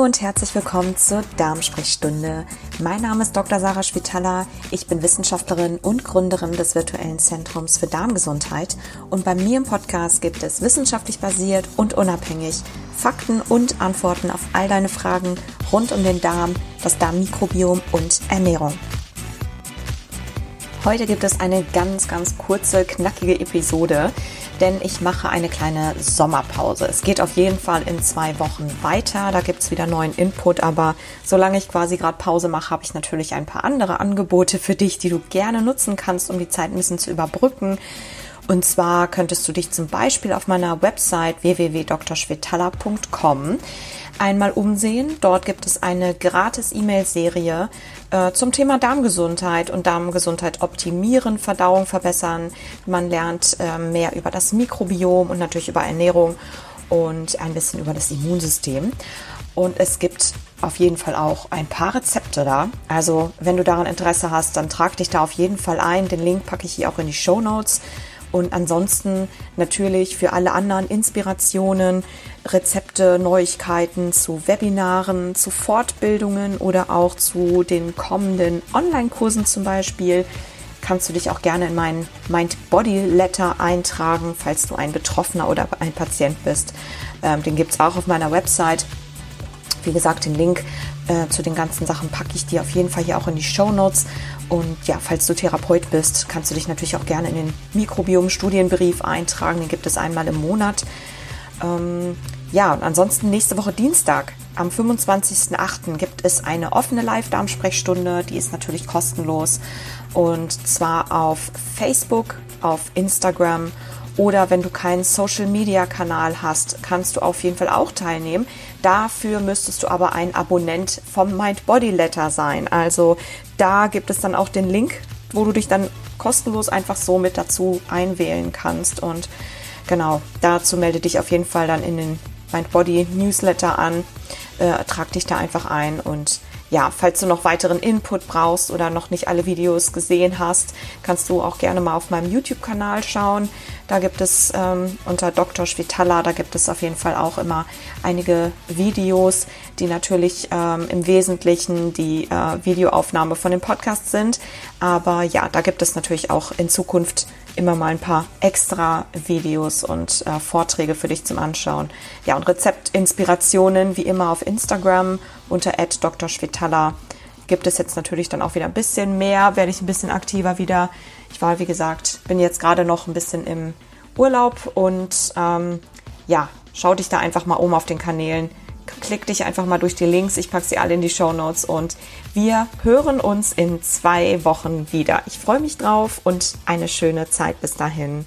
und herzlich willkommen zur Darmsprechstunde. Mein Name ist Dr. Sarah Spitaler. Ich bin Wissenschaftlerin und Gründerin des virtuellen Zentrums für Darmgesundheit. Und bei mir im Podcast gibt es wissenschaftlich basiert und unabhängig Fakten und Antworten auf all deine Fragen rund um den Darm, das Darmmikrobiom und Ernährung. Heute gibt es eine ganz, ganz kurze, knackige Episode denn ich mache eine kleine Sommerpause. Es geht auf jeden Fall in zwei Wochen weiter. Da gibt es wieder neuen Input, aber solange ich quasi gerade Pause mache, habe ich natürlich ein paar andere Angebote für dich, die du gerne nutzen kannst, um die Zeit ein bisschen zu überbrücken. Und zwar könntest du dich zum Beispiel auf meiner Website www.drschwetala.com einmal umsehen. Dort gibt es eine gratis E-Mail-Serie äh, zum Thema Darmgesundheit und Darmgesundheit optimieren, Verdauung verbessern. Man lernt äh, mehr über das Mikrobiom und natürlich über Ernährung und ein bisschen über das Immunsystem. Und es gibt auf jeden Fall auch ein paar Rezepte da. Also wenn du daran Interesse hast, dann trag dich da auf jeden Fall ein. Den Link packe ich hier auch in die Show Notes. Und ansonsten natürlich für alle anderen Inspirationen, Rezepte, Neuigkeiten zu Webinaren, zu Fortbildungen oder auch zu den kommenden Online-Kursen zum Beispiel, kannst du dich auch gerne in meinen Mind Body Letter eintragen, falls du ein Betroffener oder ein Patient bist. Ähm, den gibt es auch auf meiner Website. Wie gesagt, den Link äh, zu den ganzen Sachen packe ich dir auf jeden Fall hier auch in die Show Notes. Und ja, falls du Therapeut bist, kannst du dich natürlich auch gerne in den Mikrobiom-Studienbrief eintragen. Den gibt es einmal im Monat. Ähm, ja, und ansonsten nächste Woche Dienstag, am 25.08. gibt es eine offene Live-Darmsprechstunde. Die ist natürlich kostenlos. Und zwar auf Facebook, auf Instagram oder wenn du keinen Social-Media-Kanal hast, kannst du auf jeden Fall auch teilnehmen. Dafür müsstest du aber ein Abonnent vom Mind Body Letter sein. Also da gibt es dann auch den Link, wo du dich dann kostenlos einfach so mit dazu einwählen kannst. Und genau, dazu melde dich auf jeden Fall dann in den Mind Body Newsletter an. Äh, trag dich da einfach ein und ja, falls du noch weiteren Input brauchst oder noch nicht alle Videos gesehen hast, kannst du auch gerne mal auf meinem YouTube-Kanal schauen. Da gibt es ähm, unter Dr. Schwitala, da gibt es auf jeden Fall auch immer einige Videos, die natürlich ähm, im Wesentlichen die äh, Videoaufnahme von dem Podcast sind. Aber ja, da gibt es natürlich auch in Zukunft immer mal ein paar extra Videos und äh, Vorträge für dich zum Anschauen. Ja, und Rezeptinspirationen wie immer auf Instagram unter Dr. Schwetala gibt es jetzt natürlich dann auch wieder ein bisschen mehr, werde ich ein bisschen aktiver wieder. Ich war, wie gesagt, bin jetzt gerade noch ein bisschen im Urlaub und ähm, ja, schau dich da einfach mal um auf den Kanälen. Klick dich einfach mal durch die Links. Ich packe sie alle in die Show Notes und wir hören uns in zwei Wochen wieder. Ich freue mich drauf und eine schöne Zeit bis dahin.